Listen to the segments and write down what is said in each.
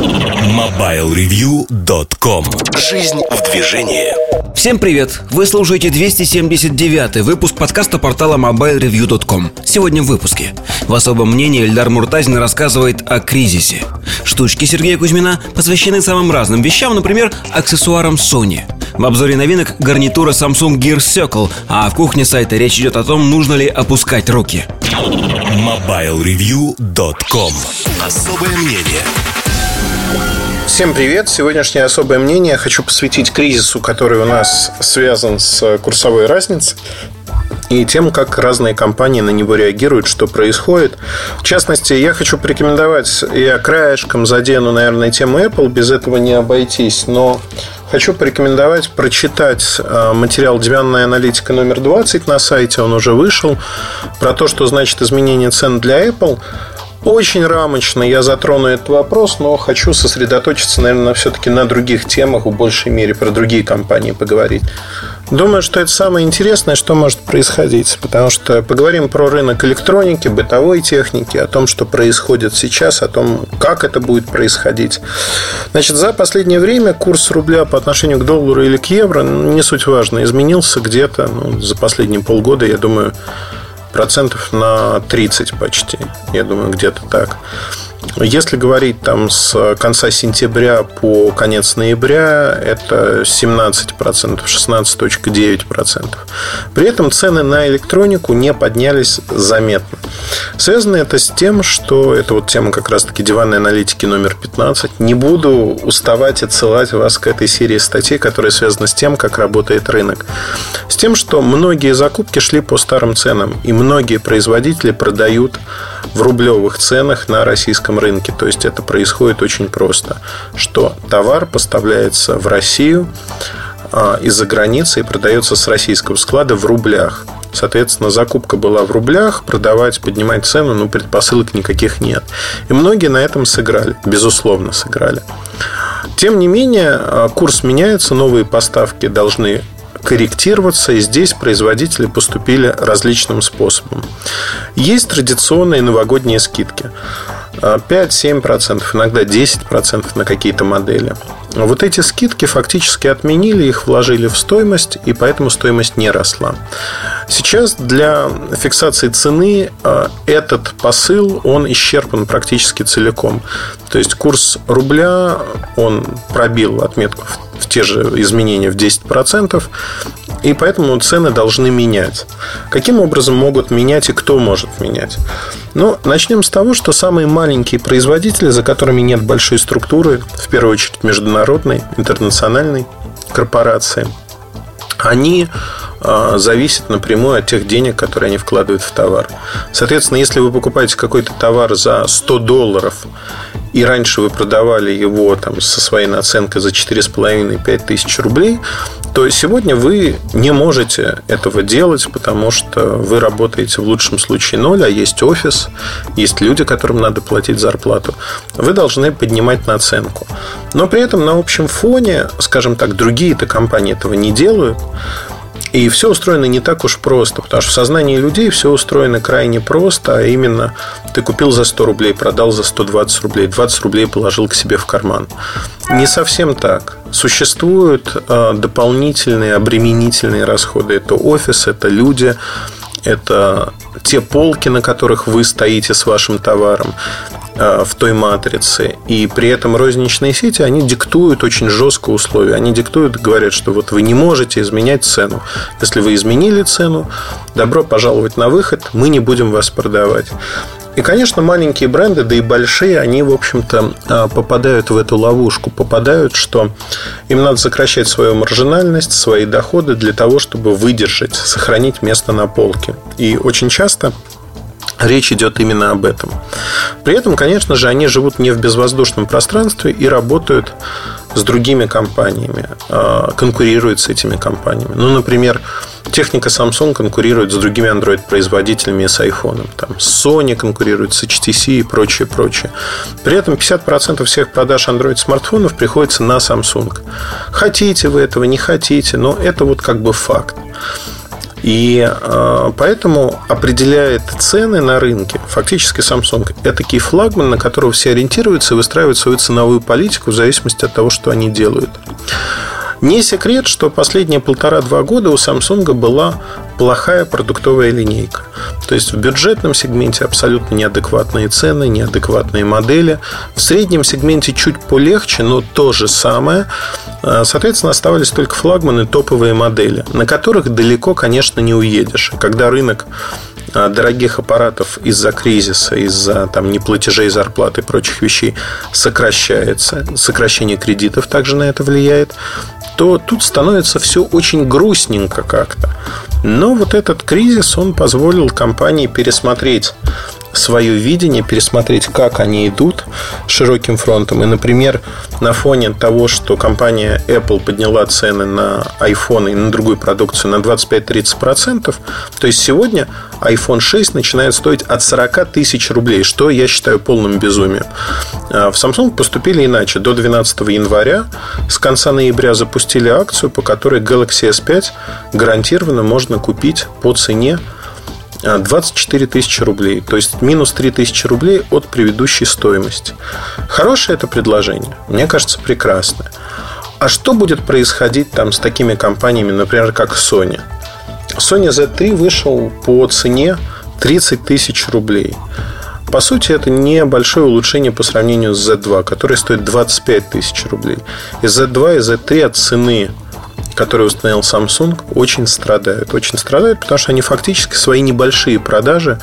MobileReview.com Жизнь в движении. Всем привет! Вы слушаете 279 выпуск подкаста портала MobileReview.com Сегодня в выпуске. В особом мнении Эльдар Муртазин рассказывает о кризисе. Штучки Сергея Кузьмина посвящены самым разным вещам, например, аксессуарам Sony. В обзоре новинок гарнитура Samsung Gear Circle, а в кухне сайта речь идет о том, нужно ли опускать руки. MobileReview.com Особое мнение Всем привет! Сегодняшнее особое мнение хочу посвятить кризису, который у нас связан с курсовой разницей и тем, как разные компании на него реагируют, что происходит. В частности, я хочу порекомендовать, я краешком задену, наверное, тему Apple, без этого не обойтись, но хочу порекомендовать прочитать э, материал «Диванная аналитика» номер 20 на сайте, он уже вышел, про то, что значит изменение цен для Apple – очень рамочно я затрону этот вопрос, но хочу сосредоточиться, наверное, все-таки на других темах, в большей мере про другие компании поговорить. Думаю, что это самое интересное, что может происходить, потому что поговорим про рынок электроники, бытовой техники, о том, что происходит сейчас, о том, как это будет происходить. Значит, за последнее время курс рубля по отношению к доллару или к евро, ну, не суть важно, изменился где-то ну, за последние полгода, я думаю, процентов на 30 почти. Я думаю, где-то так. Если говорить там с конца сентября по конец ноября, это 17%, 16.9%. При этом цены на электронику не поднялись заметно. Связано это с тем, что это вот тема как раз-таки диванной аналитики номер 15. Не буду уставать отсылать вас к этой серии статей, которая связана с тем, как работает рынок. С тем, что многие закупки шли по старым ценам, и многие производители продают в рублевых ценах на российском рынке. То есть это происходит очень просто, что товар поставляется в Россию а, из-за границы и продается с российского склада в рублях. Соответственно, закупка была в рублях, продавать, поднимать цену, ну, предпосылок никаких нет. И многие на этом сыграли, безусловно, сыграли. Тем не менее, а, курс меняется, новые поставки должны корректироваться, и здесь производители поступили различным способом. Есть традиционные новогодние скидки. 5-7%, иногда 10% на какие-то модели. Вот эти скидки фактически отменили, их вложили в стоимость, и поэтому стоимость не росла. Сейчас для фиксации цены э, этот посыл, он исчерпан практически целиком. То есть курс рубля, он пробил отметку в те же изменения в 10%, и поэтому цены должны менять. Каким образом могут менять и кто может менять? Ну, начнем с того, что самые маленькие производители, за которыми нет большой структуры, в первую очередь международной, интернациональной корпорации, они а, зависят напрямую от тех денег, которые они вкладывают в товар. Соответственно, если вы покупаете какой-то товар за 100 долларов, и раньше вы продавали его там, со своей наценкой за 4,5-5 тысяч рублей, то сегодня вы не можете этого делать, потому что вы работаете в лучшем случае ноль, а есть офис, есть люди, которым надо платить зарплату. Вы должны поднимать наценку. Но при этом на общем фоне, скажем так, другие-то компании этого не делают. И все устроено не так уж просто, потому что в сознании людей все устроено крайне просто, а именно ты купил за 100 рублей, продал за 120 рублей, 20 рублей положил к себе в карман. Не совсем так. Существуют э, дополнительные обременительные расходы. Это офис, это люди, это те полки, на которых вы стоите с вашим товаром в той матрице. И при этом розничные сети, они диктуют очень жесткие условия. Они диктуют, говорят, что вот вы не можете изменять цену. Если вы изменили цену, добро пожаловать на выход, мы не будем вас продавать. И, конечно, маленькие бренды, да и большие, они, в общем-то, а, попадают в эту ловушку. Попадают, что им надо сокращать свою маржинальность, свои доходы для того, чтобы выдержать, сохранить место на полке. И очень часто Речь идет именно об этом. При этом, конечно же, они живут не в безвоздушном пространстве и работают с другими компаниями, а, конкурируют с этими компаниями. Ну, например, техника Samsung конкурирует с другими Android-производителями и с iPhone. Там Sony конкурирует с HTC и прочее, прочее. При этом 50% всех продаж Android-смартфонов приходится на Samsung. Хотите вы этого, не хотите, но это вот как бы факт. И э, поэтому определяет цены на рынке фактически Samsung. Это такой флагман, на которого все ориентируются и выстраивают свою ценовую политику в зависимости от того, что они делают. Не секрет, что последние полтора-два года у Samsung была плохая продуктовая линейка. То есть в бюджетном сегменте абсолютно неадекватные цены, неадекватные модели. В среднем сегменте чуть полегче, но то же самое. А, соответственно, оставались только флагманы, топовые модели, на которых далеко, конечно, не уедешь. Когда рынок а, дорогих аппаратов из-за кризиса, из-за там, неплатежей зарплаты и прочих вещей сокращается, сокращение кредитов также на это влияет, то тут становится все очень грустненько как-то. Но вот этот кризис, он позволил компании пересмотреть свое видение, пересмотреть, как они идут широким фронтом. И, например, на фоне того, что компания Apple подняла цены на iPhone и на другую продукцию на 25-30%, то есть сегодня iPhone 6 начинает стоить от 40 тысяч рублей, что я считаю полным безумием. А в Samsung поступили иначе. До 12 января с конца ноября запустили акцию, по которой Galaxy S5 гарантированно можно купить по цене 24 тысячи рублей. То есть минус 3 тысячи рублей от предыдущей стоимости. Хорошее это предложение. Мне кажется, прекрасное. А что будет происходить там с такими компаниями, например, как Sony? Sony Z3 вышел по цене 30 тысяч рублей. По сути, это небольшое улучшение по сравнению с Z2, который стоит 25 тысяч рублей. И Z2 и Z3 от цены который установил Samsung, очень страдают. Очень страдают, потому что они фактически свои небольшие продажи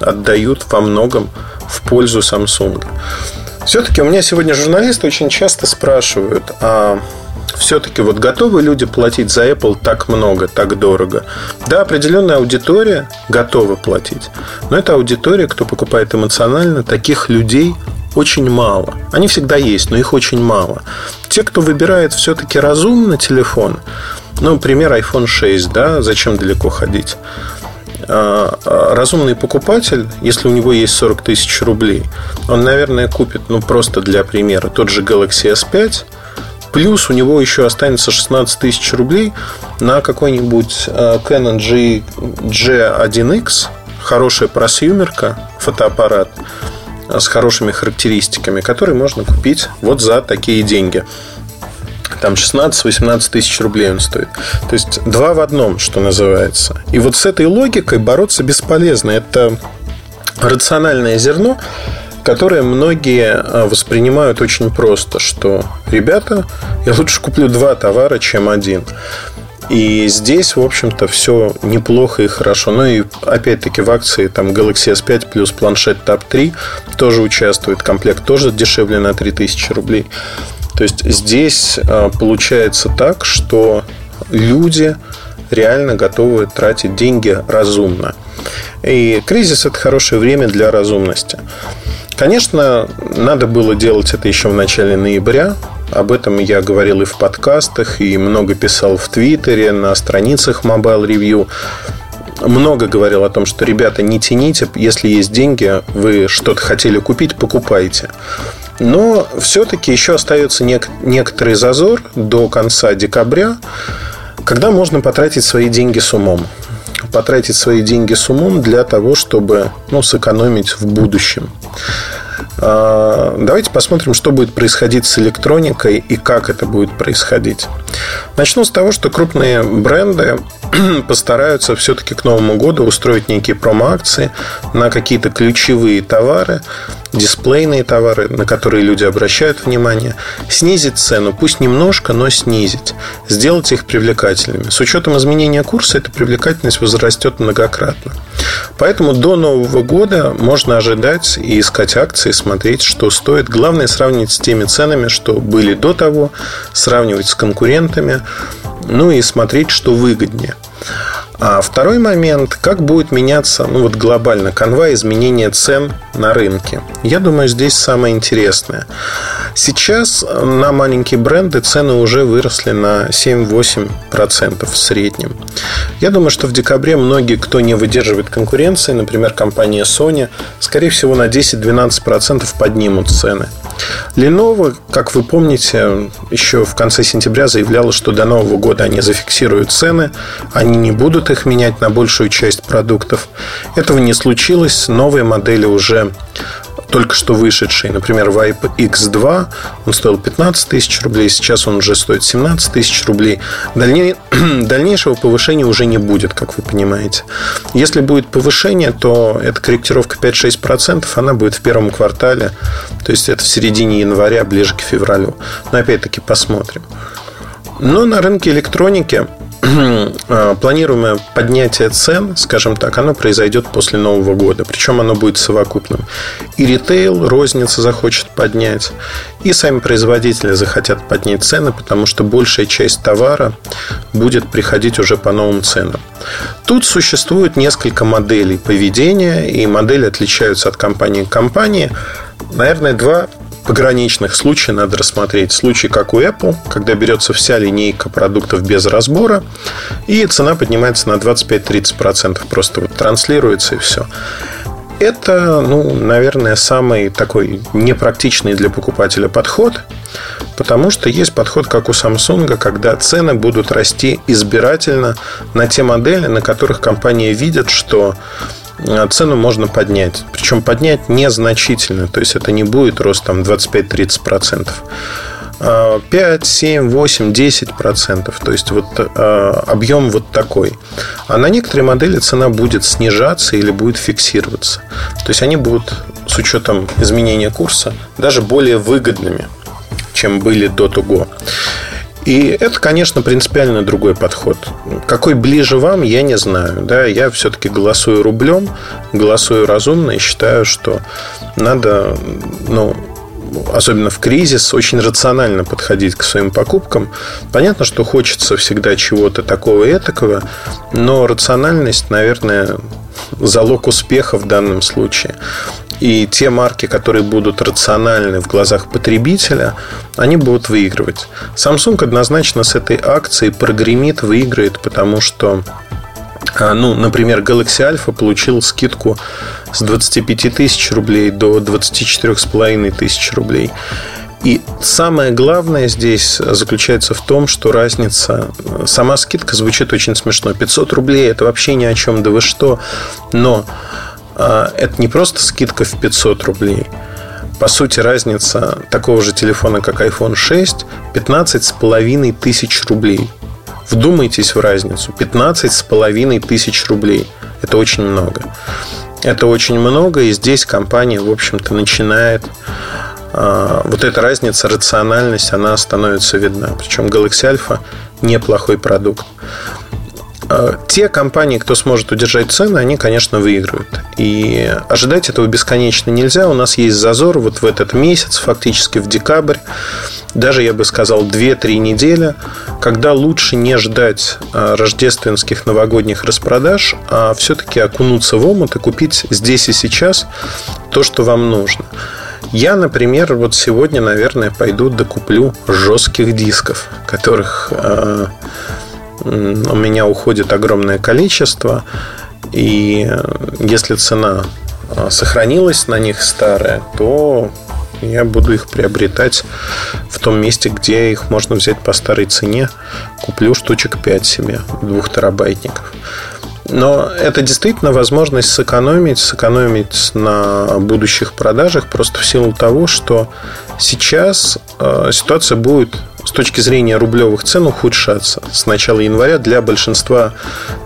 отдают во многом в пользу Samsung. Все-таки у меня сегодня журналисты очень часто спрашивают, а все-таки вот готовы люди платить за Apple так много, так дорого? Да, определенная аудитория готова платить. Но это аудитория, кто покупает эмоционально, таких людей очень мало. Они всегда есть, но их очень мало. Те, кто выбирает все-таки разумно телефон, ну, пример iPhone 6, да, зачем далеко ходить? А, а, разумный покупатель, если у него есть 40 тысяч рублей, он, наверное, купит, ну, просто для примера, тот же Galaxy S5, плюс у него еще останется 16 тысяч рублей на какой-нибудь а, Canon G, G1X, хорошая просъюмерка, фотоаппарат, с хорошими характеристиками, которые можно купить вот за такие деньги. Там 16-18 тысяч рублей он стоит. То есть два в одном, что называется. И вот с этой логикой бороться бесполезно. Это рациональное зерно, которое многие а, воспринимают очень просто, что ребята, я лучше куплю два товара, чем один. И здесь, в общем-то, все неплохо и хорошо. Ну и опять-таки в акции там Galaxy S5 плюс планшет Tab 3 тоже участвует. Комплект тоже дешевле на 3000 рублей. То есть здесь а, получается так, что люди реально готовы тратить деньги разумно. И кризис это хорошее время для разумности. Конечно, надо было делать это еще в начале ноября, об этом я говорил и в подкастах, и много писал в Твиттере, на страницах Mobile Review. Много говорил о том, что, ребята, не тяните, если есть деньги, вы что-то хотели купить, покупайте. Но все-таки еще остается нек- некоторый зазор до конца декабря, когда можно потратить свои деньги с умом. Потратить свои деньги с умом для того, чтобы ну, сэкономить в будущем. А, давайте посмотрим, что будет происходить с электроникой и как это будет происходить. Начну с того, что крупные бренды постараются все-таки к Новому году устроить некие промо-акции на какие-то ключевые товары, дисплейные товары, на которые люди обращают внимание, снизить цену, пусть немножко, но снизить, сделать их привлекательными. С учетом изменения курса эта привлекательность возрастет многократно. Поэтому до Нового года можно ожидать и искать акции, смотреть, что стоит. Главное сравнить с теми ценами, что были до того, сравнивать с конкурентами, ну и смотреть, что выгоднее. А второй момент, как будет меняться ну вот глобально канва изменения цен на рынке. Я думаю, здесь самое интересное. Сейчас на маленькие бренды цены уже выросли на 7-8% в среднем. Я думаю, что в декабре многие, кто не выдерживает конкуренции, например, компания Sony, скорее всего на 10-12% поднимут цены. Lenovo, как вы помните, еще в конце сентября заявляла, что до Нового года они зафиксируют цены, они не будут их менять на большую часть продуктов. Этого не случилось. Новые модели уже только что вышедший, например, Vibe X2, он стоил 15 тысяч рублей, сейчас он уже стоит 17 тысяч рублей. Дальней, дальнейшего повышения уже не будет, как вы понимаете. Если будет повышение, то эта корректировка 5-6%, она будет в первом квартале, то есть это в середине января, ближе к февралю. Но опять-таки посмотрим. Но на рынке электроники планируемое поднятие цен, скажем так, оно произойдет после Нового года. Причем оно будет совокупным. И ритейл, розница захочет поднять, и сами производители захотят поднять цены, потому что большая часть товара будет приходить уже по новым ценам. Тут существует несколько моделей поведения, и модели отличаются от компании к компании. Наверное, два пограничных случаев надо рассмотреть. Случай, как у Apple, когда берется вся линейка продуктов без разбора, и цена поднимается на 25-30%. Просто вот транслируется и все. Это, ну, наверное, самый такой непрактичный для покупателя подход, потому что есть подход, как у Samsung, когда цены будут расти избирательно на те модели, на которых компания видит, что цену можно поднять. Причем поднять незначительно. То есть это не будет рост там 25-30%. 5, 7, 8, 10 процентов. То есть вот э, объем вот такой. А на некоторые модели цена будет снижаться или будет фиксироваться. То есть они будут с учетом изменения курса даже более выгодными, чем были до того. И это, конечно, принципиально другой подход. Какой ближе вам, я не знаю. Да, я все-таки голосую рублем, голосую разумно и считаю, что надо, ну, особенно в кризис, очень рационально подходить к своим покупкам. Понятно, что хочется всегда чего-то такого и этакого, но рациональность, наверное, залог успеха в данном случае. И те марки, которые будут рациональны в глазах потребителя, они будут выигрывать. Samsung однозначно с этой акцией прогремит, выиграет, потому что а, ну, например, Galaxy Alpha получил скидку с 25 тысяч рублей до 24,5 тысяч рублей. И самое главное здесь заключается в том, что разница, сама скидка звучит очень смешно. 500 рублей это вообще ни о чем, да вы что. Но это не просто скидка в 500 рублей. По сути, разница такого же телефона, как iPhone 6, 15 с половиной тысяч рублей. Вдумайтесь в разницу. 15 с половиной тысяч рублей. Это очень много. Это очень много, и здесь компания, в общем-то, начинает а, вот эта разница, рациональность, она становится видна. Причем Galaxy Alpha неплохой продукт. А, те компании, кто сможет удержать цены, они, конечно, выиграют. И ожидать этого бесконечно нельзя. У нас есть зазор вот в этот месяц, фактически в декабрь, даже, я бы сказал, 2-3 недели, когда лучше не ждать а, рождественских новогодних распродаж, а все-таки окунуться в омут и купить здесь и сейчас то, что вам нужно. Я, например, вот сегодня, наверное, пойду докуплю жестких дисков, которых э, у меня уходит огромное количество. И если цена э, сохранилась на них старая, то я буду их приобретать в том месте, где их можно взять по старой цене. Куплю штучек 5 себе, двух терабайтников. Но это действительно возможность сэкономить, сэкономить на будущих продажах просто в силу того, что сейчас э, ситуация будет с точки зрения рублевых цен ухудшаться с начала января для большинства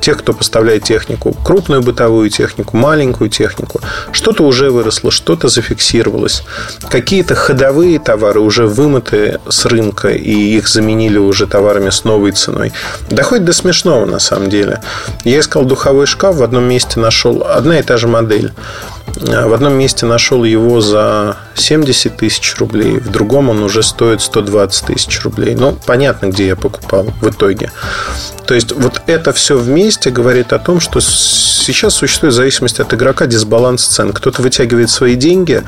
тех, кто поставляет технику. Крупную бытовую технику, маленькую технику. Что-то уже выросло, что-то зафиксировалось. Какие-то ходовые товары уже вымыты с рынка и их заменили уже товарами с новой ценой. Доходит до смешного на самом деле. Я искал духовой шкаф, в одном месте нашел одна и та же модель. В одном месте нашел его за 70 тысяч рублей, в другом он уже стоит 120 тысяч рублей. Ну, понятно, где я покупал в итоге. То есть, вот это все вместе говорит о том, что сейчас существует зависимость от игрока дисбаланс цен. Кто-то вытягивает свои деньги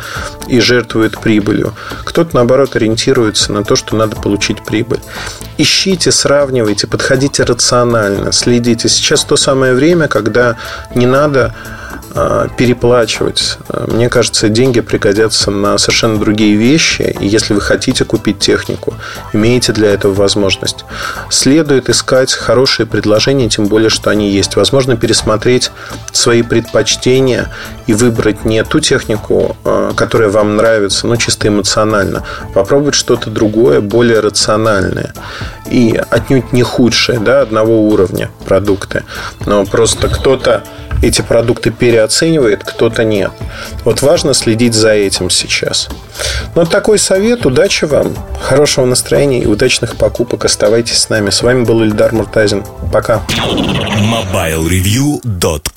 и жертвует прибылью. Кто-то, наоборот, ориентируется на то, что надо получить прибыль. Ищите, сравнивайте, подходите рационально, следите. Сейчас то самое время, когда не надо переплачивать. Мне кажется, деньги пригодятся на совершенно другие вещи. И если вы хотите купить технику, имеете для этого возможность. Следует искать хорошие предложения, тем более, что они есть. Возможно, пересмотреть свои предпочтения и выбрать не ту технику, а, которая вам нравится, ну, чисто эмоционально. Попробовать что-то другое, более рациональное. И отнюдь не худшее, да, одного уровня продукты. Но просто кто-то эти продукты переоценивает, кто-то нет. Вот важно следить за этим сейчас. Ну, такой совет. Удачи вам, хорошего настроения и удачных покупок. Оставайтесь с нами. С вами был Ильдар Муртазин. Пока. MobileReview.com